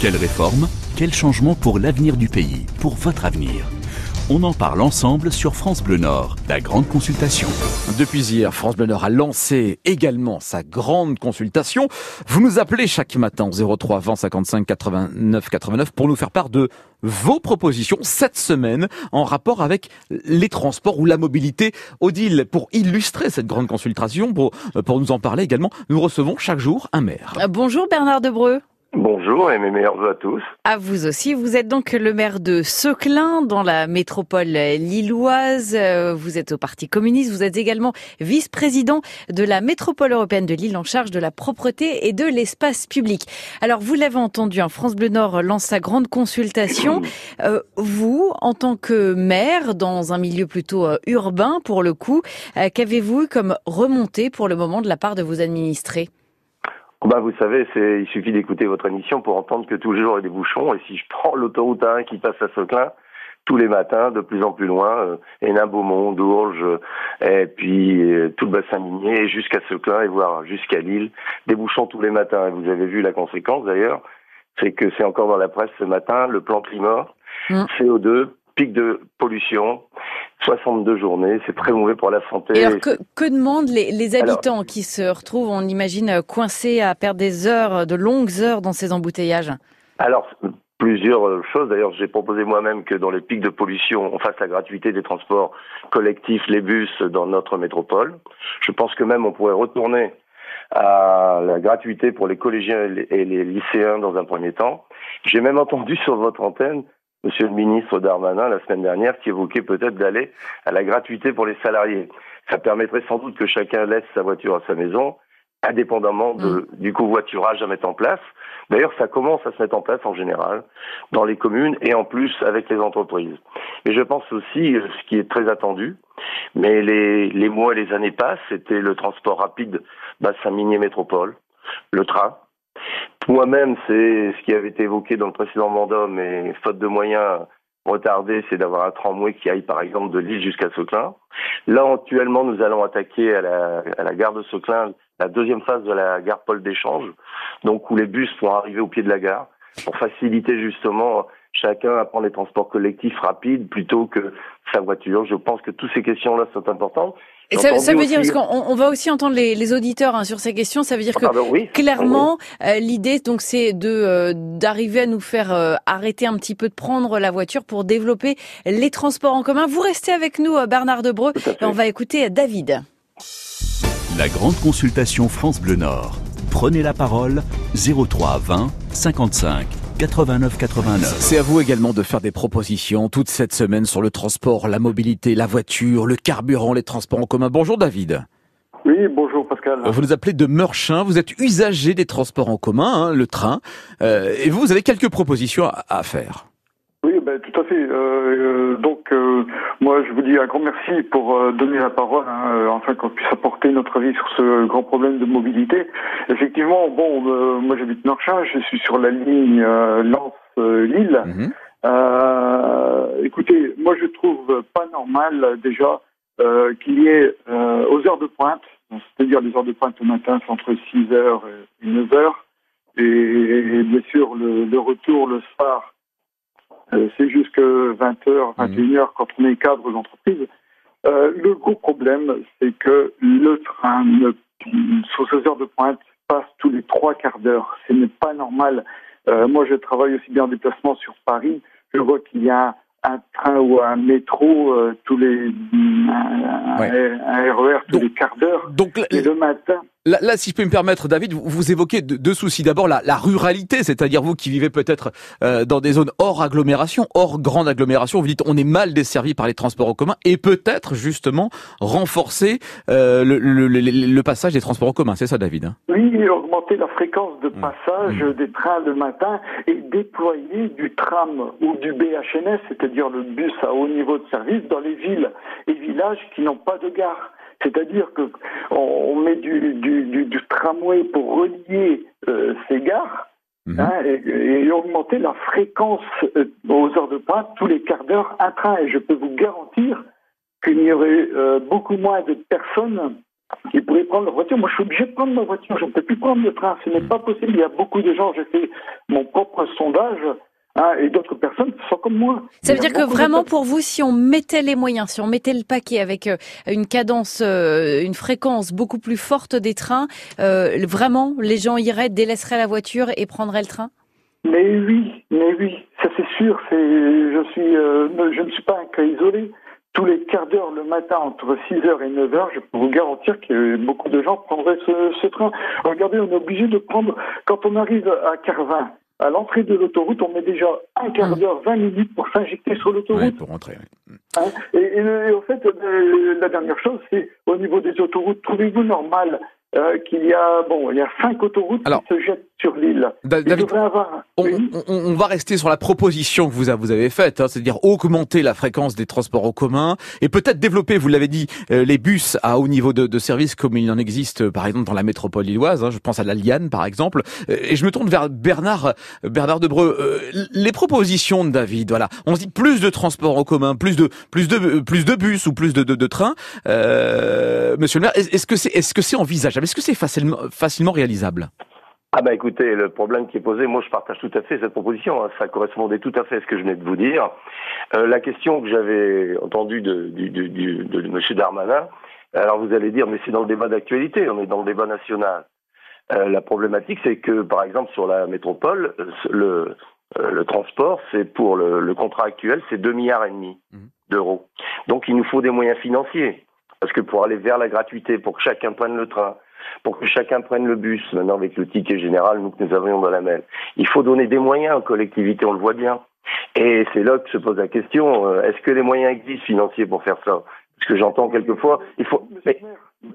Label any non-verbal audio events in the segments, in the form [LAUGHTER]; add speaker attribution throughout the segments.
Speaker 1: Quelle réforme? Quel changement pour l'avenir du pays Pour votre avenir? On en parle ensemble sur France Bleu Nord, la grande consultation.
Speaker 2: Depuis hier, France Bleu Nord a lancé également sa grande consultation. Vous nous appelez chaque matin au 03 20 55 89 89 pour nous faire part de vos propositions cette semaine en rapport avec les transports ou la mobilité. Odile, pour illustrer cette grande consultation, pour, pour nous en parler également, nous recevons chaque jour un maire.
Speaker 3: Bonjour Bernard Debreu.
Speaker 4: Bonjour et mes meilleurs vœux à tous.
Speaker 3: À vous aussi. Vous êtes donc le maire de Seclin, dans la métropole lilloise. Euh, vous êtes au Parti communiste. Vous êtes également vice-président de la métropole européenne de Lille en charge de la propreté et de l'espace public. Alors, vous l'avez entendu, hein, France Bleu Nord lance sa grande consultation. [CLEARS THROAT] Euh, vous, en tant que maire, dans un milieu plutôt euh, urbain pour le coup, qu'avez-vous comme remontée pour le moment de la part de vos administrés?
Speaker 4: Bah, vous savez, c'est, il suffit d'écouter votre émission pour entendre que tous les jours il y a des bouchons. Et si je prends l'autoroute A1 qui passe à Seclin, tous les matins, de plus en plus loin, euh, Hénin-Beaumont, Dourges, et puis euh, tout le bassin minier, jusqu'à Seclin et voire jusqu'à Lille, des bouchons tous les matins. Et vous avez vu la conséquence d'ailleurs, c'est que c'est encore dans la presse ce matin, le plan climat, mmh. CO2, pic de pollution, 62 journées, c'est très mauvais pour la santé.
Speaker 3: Et alors que, que demandent les, les habitants qui se retrouvent, on imagine, coincés à perdre des heures, de longues heures dans ces embouteillages?
Speaker 4: Alors, plusieurs choses. D'ailleurs, j'ai proposé moi-même que dans les pics de pollution, on fasse la gratuité des transports collectifs, les bus dans notre métropole. Je pense que même on pourrait retourner à la gratuité pour les collégiens et les lycéens dans un premier temps. J'ai même entendu sur votre antenne Monsieur le ministre Darmanin la semaine dernière qui évoquait peut-être d'aller à la gratuité pour les salariés. Ça permettrait sans doute que chacun laisse sa voiture à sa maison, indépendamment de, mm. du covoiturage à mettre en place. D'ailleurs, ça commence à se mettre en place en général dans les communes et en plus avec les entreprises. Et je pense aussi, euh, ce qui est très attendu, mais les, les mois et les années passent, c'était le transport rapide bassin minier métropole, le train, moi-même, c'est ce qui avait été évoqué dans le précédent mandat, mais faute de moyens retardés, c'est d'avoir un tramway qui aille par exemple de Lille jusqu'à Seclin. Là, actuellement, nous allons attaquer à la, à la gare de Seclin la deuxième phase de la gare Paul d'échange, donc où les bus vont arriver au pied de la gare pour faciliter justement chacun à prendre les transports collectifs rapides plutôt que sa voiture. Je pense que toutes ces questions-là sont importantes.
Speaker 3: Et ça, ça, veut dire, parce qu'on on va aussi entendre les, les auditeurs hein, sur ces questions, ça veut dire
Speaker 4: ah,
Speaker 3: que clairement, euh, l'idée donc c'est de euh, d'arriver à nous faire euh, arrêter un petit peu de prendre la voiture pour développer les transports en commun. Vous restez avec nous, Bernard Debreu, et on va écouter David.
Speaker 1: La grande consultation France Bleu Nord. Prenez la parole 03 20 55 89 89.
Speaker 2: C'est à vous également de faire des propositions toute cette semaine sur le transport, la mobilité, la voiture, le carburant, les transports en commun. Bonjour David.
Speaker 5: Oui, bonjour Pascal.
Speaker 2: Vous nous appelez de Meurchin, vous êtes usager des transports en commun, hein, le train, euh, et vous, vous avez quelques propositions à faire.
Speaker 5: Oui, ben, tout à fait. Euh, euh, donc, euh, moi, je vous dis un grand merci pour donner la parole, hein, afin qu'on puisse apporter notre avis sur ce grand problème de mobilité. Effectivement, bon, moi j'habite Norchin, je suis sur la ligne Lens-Lille. Mhm. écoutez, moi je trouve pas normal déjà qu'il y ait aux heures de pointe, c'est-à-dire les heures de pointe au matin, c'est entre 6h et 9h, et, bien sûr le, le retour le soir c'est jusque 20h, 21h quand on est cadre d'entreprise. Euh, le gros problème, c'est que le train, sur ces heures de pointe, passe tous les trois quarts d'heure. Ce n'est pas normal. Euh, moi, je travaille aussi bien en déplacement sur Paris. Je vois qu'il y a un train ou un métro tous les un, RER e tous les quarts d'heure. Donc et le matin.
Speaker 2: Là, si je peux me permettre, David, vous, évoquez deux, soucis. D'abord, la, ruralité, c'est-à-dire vous qui vivez peut-être euh, dans des zones hors agglomération, hors grande agglomération, vous dites on est mal desservi par les transports en commun et peut-être justement renforcer euh, le, passage des transports en commun. C'est ça, David hein?
Speaker 5: Oui, augmenter la fréquence de mmh. passage mmh. des trains le matin et déployer du tram ou du BHNS, c'est-à-dire le bus à haut niveau de service, dans les villes et villages qui n'ont pas de gare. C'est-à-dire que on, met du, du, du, tramway pour relier euh, ces gares mhm. hein, et, augmenter la fréquence euh, aux heures de pointe tous les quarts d'heure un train. Et je peux vous garantir qu'il y aurait euh, beaucoup moins de personnes ils pourraient prendre leur voiture. Moi, je suis obligé de prendre ma voiture. Je ne peux plus prendre le train. Ce n'est pas possible. Il y a beaucoup de gens. J'ai fait mon propre sondage. Hein, et d'autres personnes sont comme moi.
Speaker 3: Ça veut dire que vraiment pour vous, si on mettait les moyens, si on mettait le paquet avec euh, une cadence, euh, une fréquence beaucoup plus forte des trains, euh, vraiment les gens iraient, délaisseraient la voiture et prendraient le train?
Speaker 5: Mais oui, mais oui, ça c'est sûr. C'est, je suis, je ne suis pas un cas isolé tous les quarts d'heure le matin entre 6h et 9h, je peux vous garantir que beaucoup de gens prendraient ce, ce train. Regardez, on est obligé de prendre, quand on arrive à Carvin, à l'entrée de l'autoroute, on met déjà un quart mmh. d'heure, 20 minutes pour s'injecter sur l'autoroute.
Speaker 2: pour rentrer, oui.
Speaker 5: Hein et, et, et, au fait, euh, la dernière chose, c'est au niveau des autoroutes, trouvez-vous normal euh, qu'il y a bon, il y a cinq autoroutes qui se jettent sur l'île.
Speaker 2: on, va rester sur la proposition que vous, avez faite, hein, c'est-à-dire augmenter la fréquence des transports en commun et peut-être développer, vous l'avez dit, euh, les bus à haut niveau de, de, service comme il en existe, euh, par exemple, dans la métropole lilloise. Hein, je pense à la Liane, par exemple. Et je me tourne vers Bernard, Bernard Debreu. les propositions de David, voilà, on se dit plus de transports en commun, plus de plus de plus de bus ou plus de, de, de trains. Monsieur le maire, est-ce que c'est est-ce que c'est envisageable? Est-ce que c'est facilement, facilement réalisable?
Speaker 4: Ah bah écoutez, le problème qui est posé, moi je partage tout à fait cette proposition, hein. ça correspondait tout à fait à ce que je venais de vous dire. Euh, la question que j'avais entendue de, de, M. Darmanin, alors vous allez dire, mais c'est dans le débat d'actualité, on est dans le débat national. Euh, la problématique, c'est que par exemple sur la métropole, euh, le, transport, c'est pour le, le, contrat actuel, c'est 2 milliards et demi mmh. d'euros. Donc il nous faut des moyens financiers. Parce que pour aller vers la gratuité, pour que chacun prenne le train, pour que chacun prenne le bus, maintenant avec le ticket général, nous que nous avions dans la main, il faut donner des moyens aux collectivités, on le voit bien. Et c'est là que se pose la question, euh, est-ce que les moyens existent financiers pour faire ça? Parce que j'entends quelquefois, il faut...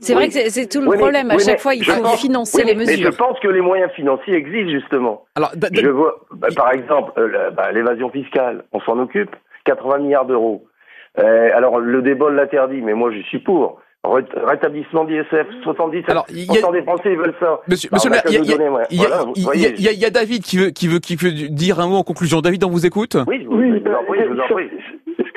Speaker 3: C'est vrai que c'est tout le problème. à chaque fois, il faut financer les mesures.
Speaker 4: Mais je pense que les moyens financiers existent justement. Alors, je vois, bah, par exemple, euh, bah, l'évasion fiscale, on s'en occupe, 80 milliards d'euros. Euh, alors, le débat l'interdit, mais moi, je suis pour. Rétablissement d'ISF, 77% alors, y a... des Français ils veulent ça.
Speaker 2: Monsieur, monsieur il y, a David qui veut, qui veut, qui veut dire un mot en conclusion. David, on vous écoute?
Speaker 4: Oui, oui, je vous en prie.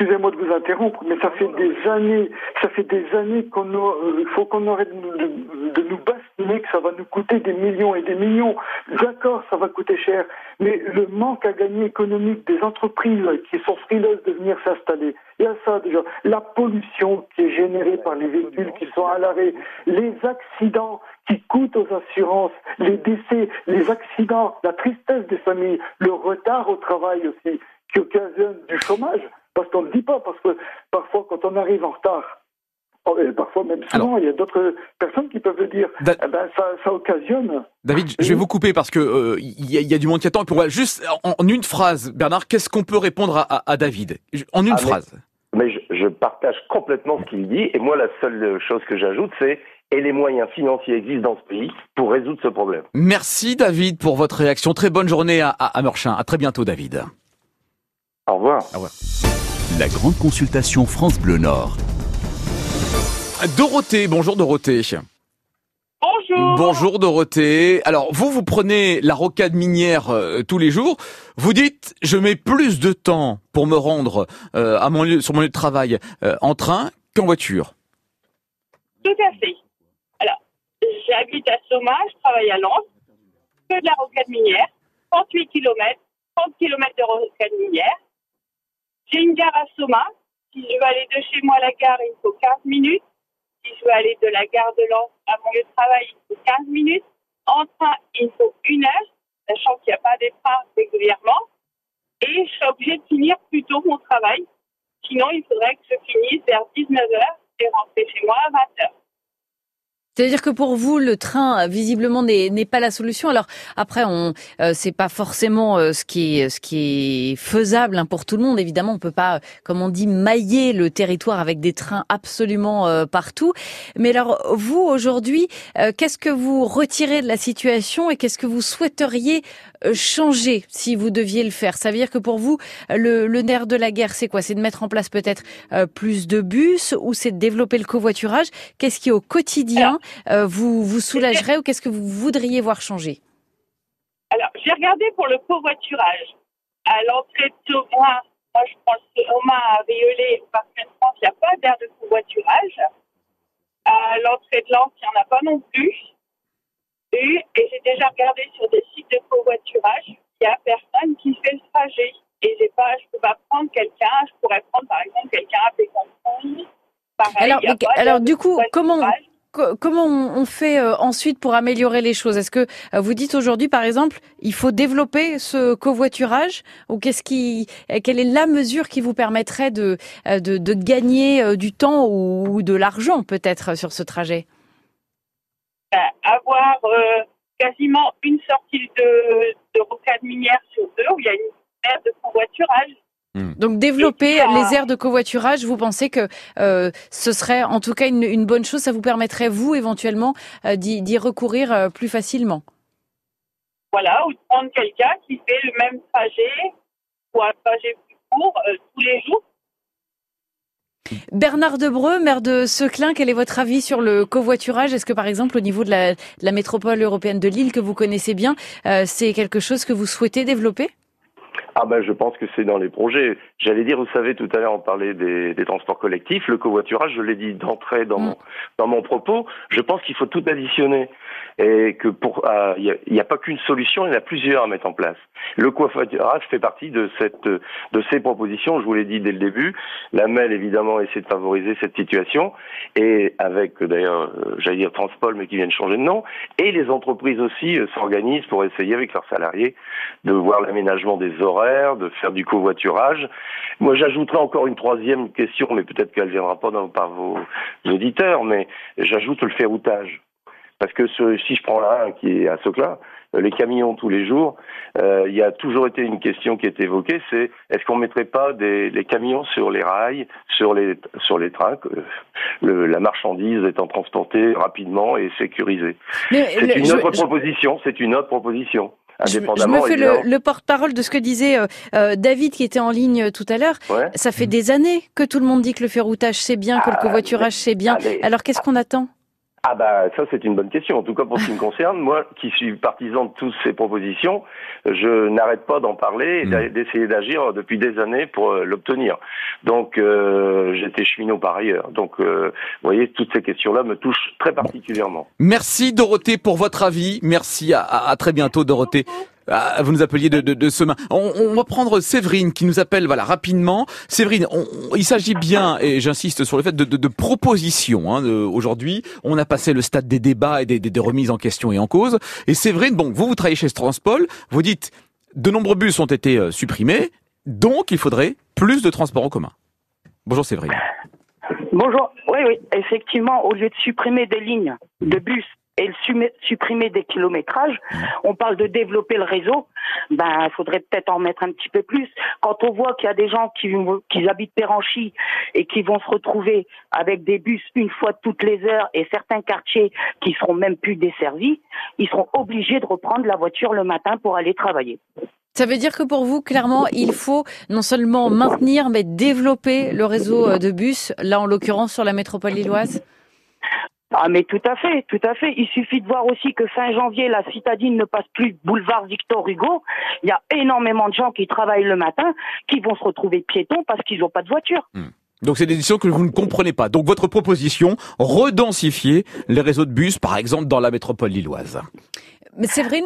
Speaker 5: Excusez-moi de vous interrompre, mais ça fait des années, ça fait des années qu'on euh, faut qu'on de, nous bastiner, que ça va nous coûter des millions et des millions. D'accord, ça va coûter cher, mais le manque à gagner économique des entreprises qui sont frileuses de venir s'installer, il y a ça déjà. La pollution qui est générée par les véhicules qui sont à l'arrêt, les accidents qui coûtent aux assurances, les décès, les accidents, la tristesse des familles, le retard au travail aussi, qui occasionne du chômage. Parce qu'on ne le dit pas, parce que parfois, quand on arrive en retard, oh, et parfois même souvent, il y a d'autres personnes qui peuvent le dire. Eh ben, ça, occasionne.
Speaker 2: David, je vais vous couper parce que euh, il y, a du monde qui attend. Pour juste en, une phrase, Bernard, qu'est-ce qu'on peut répondre à, David? En une ah, phrase.
Speaker 4: Mais, je, partage complètement ce qu'il dit. Et moi, la seule chose que j'ajoute, c'est et les moyens financiers existent dans ce pays pour résoudre ce problème.
Speaker 2: Merci David pour votre réaction. Très bonne journée à, à, à Meurchin. À très bientôt David.
Speaker 4: Au revoir.
Speaker 2: Au revoir.
Speaker 1: La grande consultation France Bleu Nord.
Speaker 2: Dorothée, bonjour Dorothée.
Speaker 6: Bonjour.
Speaker 2: Bonjour Dorothée. Alors vous, vous prenez la rocade minière euh, tous les jours. Vous dites, je mets plus de temps pour me rendre euh, à mon lieu, sur mon lieu de travail euh, en train qu'en voiture.
Speaker 6: Tout à fait. Alors, j'habite à Soma, je travaille à Lens, que de la rocade minière, 38 km, 30 km de rocade minière. J'ai une gare à Soma. Si je veux aller de chez moi à la gare, il me faut 15 minutes. Si je veux aller de la gare de Lens à mon lieu de travail, il me faut 15 minutes. En train, il me faut une heure, sachant qu'il n'y a pas des trains régulièrement. Et je suis obligée de finir plus tôt mon travail. Sinon, il faudrait que je finisse vers 19h et rentrer chez moi à 20h.
Speaker 3: C'est-à-dire que pour vous, le train visiblement n'est pas la solution. Alors après, on euh, c'est pas forcément euh, ce qui est ce qui est faisable hein, pour tout le monde. Évidemment, on peut pas, comme on dit, mailler le territoire avec des trains absolument euh, partout. Mais alors vous aujourd'hui, qu'est-ce que vous retirez de la situation et qu'est-ce que vous souhaiteriez changer si vous deviez le faire? Ça veut dire que pour vous, le, le nerf de la guerre, c'est quoi? C'est de mettre en place peut-être plus de bus ou c'est de développer le covoiturage? Qu'est-ce qui au quotidien euh, vous vous soulagerait ou qu'est-ce que vous voudriez voir changer?
Speaker 6: Alors, j'ai regardé pour le covoiturage. À l'entrée de Thomas, moi je pense que Thomas à Riolet, parce qu'en France, il n'y a pas d'air de covoiturage. À l'entrée de Lens, il n'y en a pas non plus. Et, et j'ai déjà regardé sur des sites de covoiturage, il n'y a personne qui fait le trajet. Et j'ai pas, je peux pas prendre quelqu'un, je pourrais prendre par exemple quelqu'un à Pécanton. Pareil,
Speaker 3: Alors, alors, du coup, comment- Comment on fait euh, ensuite pour améliorer les choses? Est-ce que euh, vous dites aujourd'hui, par exemple, il faut développer ce covoiturage ou qu'est-ce qui, euh, quelle est la mesure qui vous permettrait de de, gagner du temps ou, de l'argent peut-être sur ce trajet?
Speaker 6: Ben, avoir quasiment une sortie de, de rocade minière sur deux où il y a une aire de covoiturage.
Speaker 3: Donc développer les
Speaker 6: euh,
Speaker 3: aires de covoiturage, vous pensez que euh, ce serait en tout cas une, une bonne chose? Ça vous permettrait vous éventuellement euh, d'y d'y recourir euh, plus facilement?
Speaker 6: Voilà, ou de prendre quelqu'un qui fait le même trajet ou un trajet plus court euh, tous les jours.
Speaker 3: Bernard Debreu, maire de Seclin, quel est votre avis sur le covoiturage? Est-ce que par exemple au niveau de la, de la métropole européenne de Lille que vous connaissez bien, euh, c'est quelque chose que vous souhaitez développer?
Speaker 4: Ah ben je pense que c'est dans les projets. J'allais dire, vous savez, tout à l'heure on parlait des, des transports collectifs, le covoiturage, je l'ai dit d'entrée dans
Speaker 3: Mm.
Speaker 4: mon dans mon propos. Je pense qu'il faut tout additionner et que pour ah, il n'y a, pas qu'une solution, il y en a plusieurs à mettre en place. Le covoiturage fait partie de cette de ces propositions. Je vous l'ai dit dès le début. La MEL évidemment essaie de favoriser cette situation et avec d'ailleurs, euh, j'allais dire Transpol, mais qui vient de changer de nom. Et les entreprises aussi euh, s'organisent pour essayer avec leurs salariés de voir l'aménagement des horaires, de faire du covoiturage. Moi, j'ajouterai encore une troisième question, mais peut-être qu'elle viendra pas par vos auditeurs, mais j'ajoute le ferroutage. Parce que ce- si je prends la 1 qui est à Socla, euh, les camions tous les jours, euh, il y a toujours été une question qui est évoquée, c'est est-ce qu'on mettrait pas des les camions sur les rails, sur les sur les trains, le- la marchandise étant transportée rapidement et sécurisée? C'est une
Speaker 3: je-
Speaker 4: autre proposition, c'est une autre proposition.
Speaker 3: je, je me fais le, le porte-parole de ce que disait euh, David qui était en ligne tout à l'heure.
Speaker 4: Ouais.
Speaker 3: Ça fait des années que tout le monde dit que le ferroutage c'est bien, que le
Speaker 4: Ah,
Speaker 3: covoiturage c'est bien.
Speaker 4: allez.
Speaker 3: Alors qu'est-ce qu'on attend?
Speaker 4: Ah bah ça c'est une bonne question. En tout cas pour ce qui me concerne, moi qui suis partisan de toutes ces propositions, je n'arrête pas d'en parler et d'a- d'essayer d'agir depuis des années pour euh, l'obtenir. Donc euh, j'étais cheminot par ailleurs. Donc euh, vous voyez toutes ces questions-là me touchent très particulièrement.
Speaker 2: Merci Dorothée pour votre avis. Merci à, à- à très bientôt Dorothée. Ah, vous nous appeliez de, ce main. On, va prendre Séverine qui nous appelle voilà rapidement. Séverine, il s'agit bien, et j'insiste sur le fait de, de, propositions. Hein, Aujourd'hui, on a passé le stade des débats et des, des, des remises en question et en cause. Et Séverine, bon, vous vous travaillez chez Transpol, vous dites de nombreux bus ont été euh, supprimés, donc il faudrait plus de transports en commun. Bonjour Séverine.
Speaker 7: Bonjour. Oui, oui, effectivement, au lieu de supprimer des lignes de bus et supprimer des kilométrages, on parle de développer le réseau. Ben, il faudrait peut-être en mettre un petit peu plus. Quand on voit qu'il y a des gens qui habitent Péranchy et qui vont se retrouver avec des bus une fois toutes les heures et certains quartiers qui seront même plus desservis, ils seront obligés de reprendre la voiture le matin pour aller travailler.
Speaker 3: Ça veut dire que pour vous, clairement, il faut non seulement maintenir, mais développer le réseau euh, de bus, là en l'occurrence sur la métropole lilloise?
Speaker 7: Ah mais tout à fait, tout à fait. Il suffit de voir aussi que fin janvier, la citadine ne passe plus boulevard Victor Hugo. Il y a énormément de gens qui travaillent le matin, qui vont se retrouver piétons parce qu'ils n'ont pas de voiture.
Speaker 2: Donc c'est des décisions que vous ne comprenez pas. Donc votre proposition, redensifier les réseaux de bus, par exemple dans la métropole lilloise.
Speaker 3: Mais Séverine,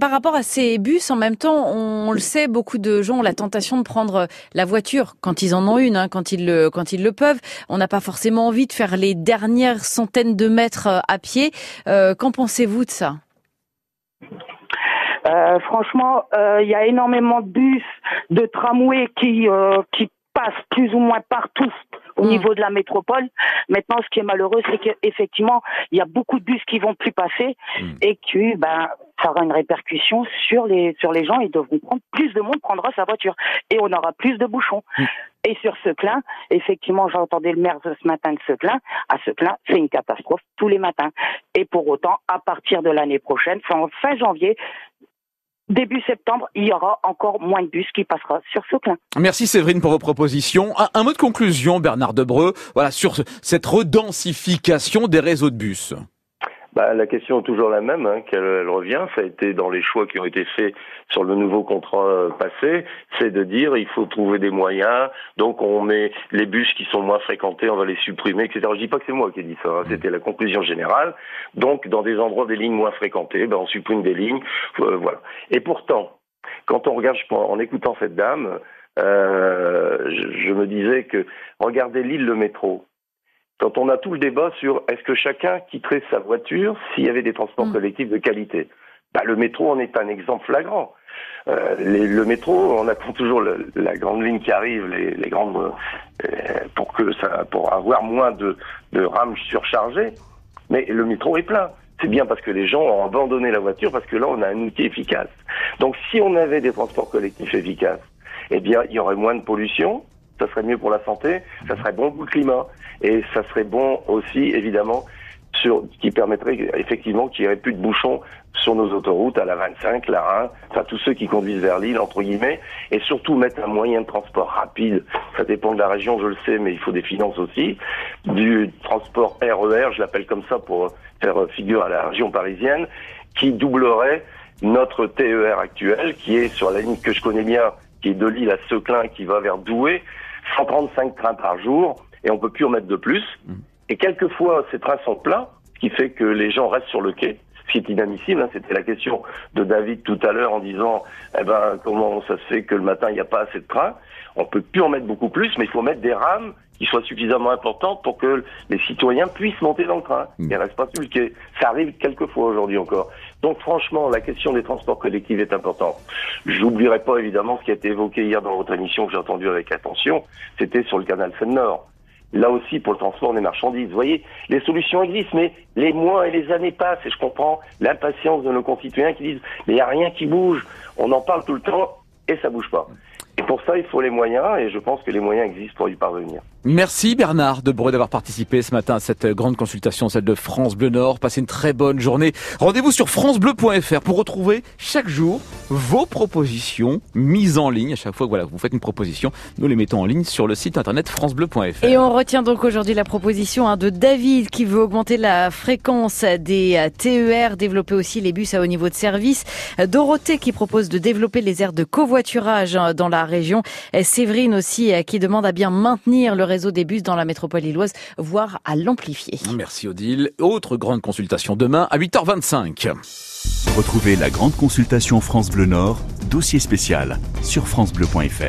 Speaker 3: par rapport à ces bus, en même temps, on le sait, beaucoup de gens ont la tentation de prendre la voiture quand ils en ont une, hein, quand ils le quand ils le peuvent. On n'a pas forcément envie de faire les dernières centaines de mètres euh, à pied. Euh, Qu'en pensez-vous de ça?
Speaker 7: Euh, franchement, euh, il y a énormément de bus, de tramways qui euh, qui passent plus ou moins partout au
Speaker 3: Mm.
Speaker 7: niveau de la métropole. Maintenant, ce qui est malheureux, c'est qu'effectivement, il y a beaucoup de bus qui vont plus passer
Speaker 2: Mm.
Speaker 7: et que ben ça aura une répercussion sur les sur les gens. Ils devront prendre plus de monde prendra sa voiture et on aura plus de bouchons.
Speaker 2: Mm.
Speaker 7: Et sur Seclin, effectivement, j'entendais le maire ce matin de Seclin. À Seclin, c'est une catastrophe tous les matins. Et pour autant, à partir de l'année prochaine, fin, fin janvier, début septembre, il y aura encore moins de bus qui passera sur Seclin.
Speaker 2: Merci Séverine pour vos propositions. Un, mot de conclusion, Bernard Debreu, voilà sur ce- cette redensification des réseaux de bus.
Speaker 4: Bah, la question est toujours la même, hein, qu'elle revient. Ça a été dans les choix qui ont été faits sur le nouveau contrat euh, passé, c'est de dire il faut trouver des moyens. Donc on met les bus qui sont moins fréquentés, on va les supprimer, etc. Je dis pas que c'est moi qui ai dit ça, hein, c'était la conclusion générale. Donc dans des endroits des lignes moins fréquentées, ben, on supprime des lignes, euh, voilà. Et pourtant, quand on regarde, en écoutant cette dame, euh, je, je me disais que regardez l'île le métro quand on a tout le débat sur est-ce que chacun quitterait sa voiture s'il y avait des transports mm. collectifs de qualité. Bah, le métro en est un exemple flagrant. Euh, le métro, on attend toujours la grande ligne qui arrive, les, grandes euh, pour que ça, pour avoir moins de, de rames surchargées. Mais le métro est plein. C'est bien parce que les gens ont abandonné la voiture parce que là on a un outil efficace. Donc si on avait des transports collectifs efficaces, eh bien il y aurait moins de pollution, ça serait mieux pour la santé, ça serait bon pour le climat, et ça serait bon aussi, évidemment, sur, qui permettrait effectivement qu'il n'y aurait plus de bouchons sur nos autoroutes, à la 25, la 1, enfin tous ceux qui conduisent vers l'île, entre guillemets, et surtout mettre un moyen de transport rapide, ça dépend de la région, je le sais, mais il faut des finances aussi, du transport RER, e je l'appelle comme ça pour faire figure à la région parisienne, qui doublerait notre TER actuel, qui est sur la ligne que je connais bien, qui est de Lille à Seclin, qui va vers Douai, 135 trains par jour, et on peut plus en mettre de plus. Mm. Et quelquefois, ces trains sont pleins, ce qui fait que les gens restent sur le quai, ce qui est inadmissible. Hein. C'était la question de David tout à l'heure en disant, eh ben, comment ça se fait que le matin, il n'y a pas assez de trains? On peut plus en mettre beaucoup plus, mais il faut mettre des rames qui soient suffisamment importantes pour que les citoyens puissent monter dans le train. Mmh. Ils restent pas sur le quai. Ça arrive quelquefois aujourd'hui encore. Donc franchement, la question des transports collectifs est importante. J'oublierai pas évidemment ce qui a été évoqué hier dans votre émission que j'ai entendu avec attention. C'était sur le canal Seine-Nord là aussi pour le transport des marchandises. Vous voyez, les solutions existent, mais les mois et les années passent, et je comprends l'impatience de nos concitoyens qui disent, mais il n'y a rien qui bouge, on en parle tout le temps, et ça bouge pas. Et pour ça, il faut les moyens, et je pense que les moyens existent pour y parvenir.
Speaker 2: Merci Bernard de Debreu d'avoir participé ce matin à cette grande consultation, celle de France Bleu Nord. Passez une très bonne journée. Rendez-vous sur francebleu.fr pour retrouver chaque jour vos propositions mises en ligne. À chaque fois que voilà, vous faites une proposition, nous les mettons en ligne sur le site internet francebleu.fr.
Speaker 3: Et on retient donc aujourd'hui la proposition hein, de David qui veut augmenter la fréquence des euh, TER, développer aussi les bus à haut niveau de service. Dorothée qui propose de développer les aires de covoiturage hein, dans la région. Séverine aussi euh, qui demande à bien maintenir le réseau des bus dans la métropole lilloise, voire à l'amplifier.
Speaker 2: Merci Odile. Autre grande consultation demain à 8h25.
Speaker 1: Retrouvez la grande consultation France Bleu Nord, dossier spécial sur francebleu.fr.